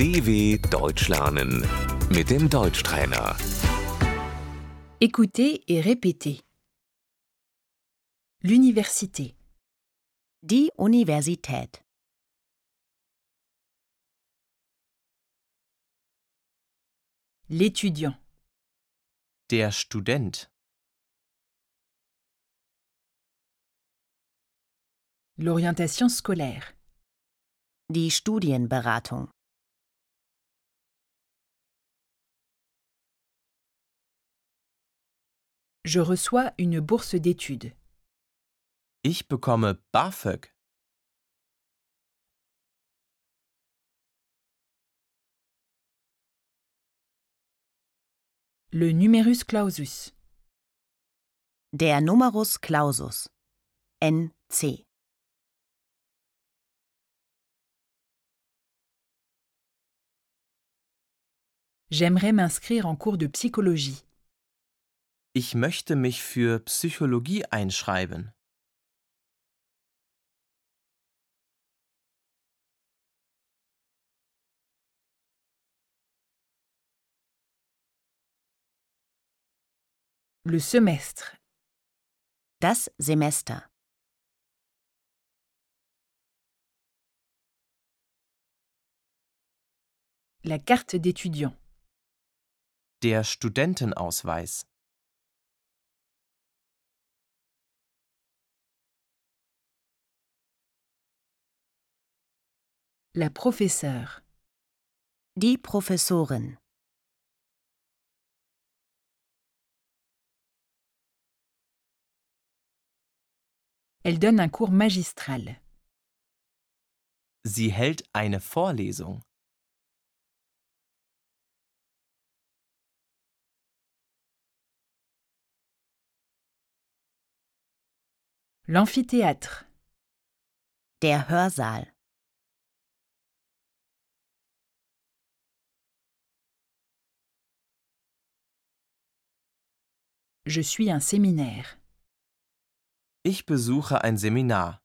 DW Deutsch lernen mit dem Deutschtrainer. Écoutez et répétez. L'université, Die Universität. l'étudiant, Der Student. l'orientation scolaire, Die Studienberatung. Je reçois une bourse d'études, Ich bekomme BAföG. le numerus clausus, Der Numerus Clausus. NC. j'aimerais m'inscrire en cours de psychologie, Ich möchte mich für Psychologie einschreiben. le semestre, Das Semester. la carte d'étudiant, Der Studentenausweis. La professeure, Die Professorin. elle donne un cours magistral, Sie hält eine Vorlesung. l'amphithéâtre, Der Hörsaal. Je suis un séminaire, Ich besuche ein Seminar.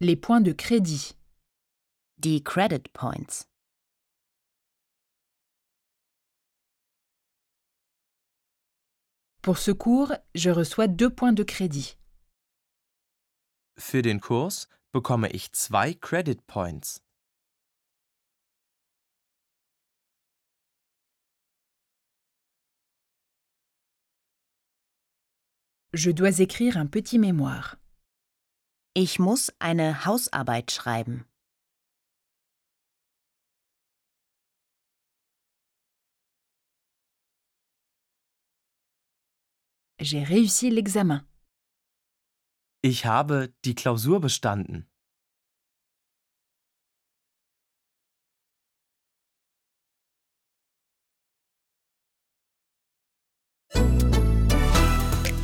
les points de crédit, Die Credit Points. pour ce cours, je reçois deux points de crédit. Für den Kurs bekomme ich zwei Credit Points. Je dois écrire un petit mémoire. Ich muss eine Hausarbeit schreiben. J'ai réussi l'examen. Ich habe die Klausur bestanden.